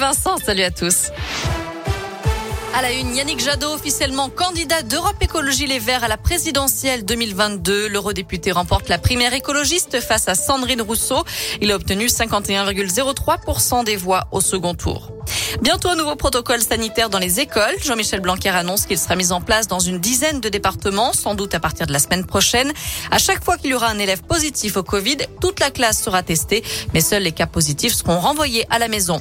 Vincent, salut à tous. À la une, Yannick Jadot, officiellement candidat d'Europe Écologie Les Verts à la présidentielle 2022. L'eurodéputé remporte la primaire écologiste face à Sandrine Rousseau. Il a obtenu 51,03% des voix au second tour. Bientôt un nouveau protocole sanitaire dans les écoles. Jean-Michel Blanquer annonce qu'il sera mis en place dans une dizaine de départements, sans doute à partir de la semaine prochaine. À chaque fois qu'il y aura un élève positif au Covid, toute la classe sera testée, mais seuls les cas positifs seront renvoyés à la maison.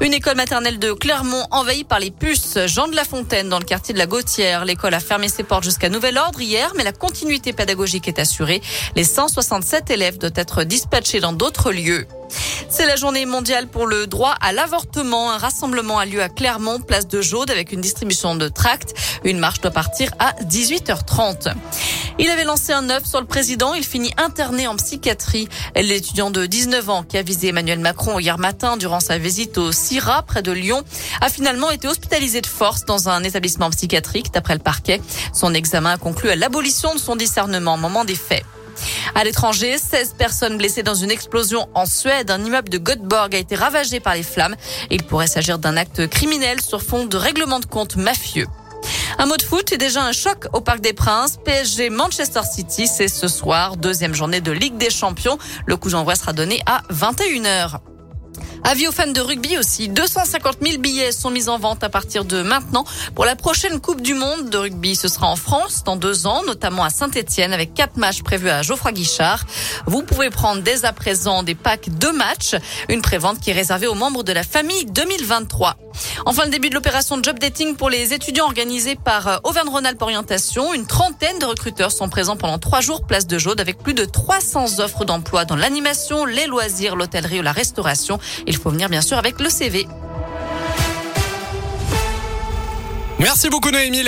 Une école maternelle de Clermont envahie par les puces. Jean de la Fontaine dans le quartier de la Gautière. L'école a fermé ses portes jusqu'à nouvel ordre hier, mais la continuité pédagogique est assurée. Les 167 élèves doivent être dispatchés dans d'autres lieux. C'est la journée mondiale pour le droit à l'avortement. A lieu à Clermont, place de Jaude, avec une distribution de tracts. Une marche doit partir à 18h30. Il avait lancé un œuf sur le président. Il finit interné en psychiatrie. L'étudiant de 19 ans qui a visé Emmanuel Macron hier matin durant sa visite au CIRA près de Lyon a finalement été hospitalisé de force dans un établissement psychiatrique d'après le parquet. Son examen a conclu à l'abolition de son discernement au moment des faits. À l'étranger, 16 personnes blessées dans une explosion en Suède. Un immeuble de Göteborg a été ravagé par les flammes. Il pourrait s'agir d'un acte criminel sur fond de règlement de compte mafieux. Un mot de foot et déjà un choc au Parc des Princes. PSG Manchester City, c'est ce soir, deuxième journée de Ligue des Champions. Le coup d'envoi sera donné à 21h. Avis aux fans de rugby aussi. 250 000 billets sont mis en vente à partir de maintenant. Pour la prochaine Coupe du Monde de rugby, ce sera en France dans deux ans, notamment à Saint-Etienne avec quatre matchs prévus à Geoffroy Guichard. Vous pouvez prendre dès à présent des packs de matchs. Une prévente qui est réservée aux membres de la famille 2023. Enfin, le début de l'opération Job Dating pour les étudiants organisée par euh, Auvergne-Rhône-Alpes Orientation. Une trentaine de recruteurs sont présents pendant trois jours place de Jaude avec plus de 300 offres d'emploi dans l'animation, les loisirs, l'hôtellerie ou la restauration. Il faut venir bien sûr avec le CV. Merci beaucoup Noémie.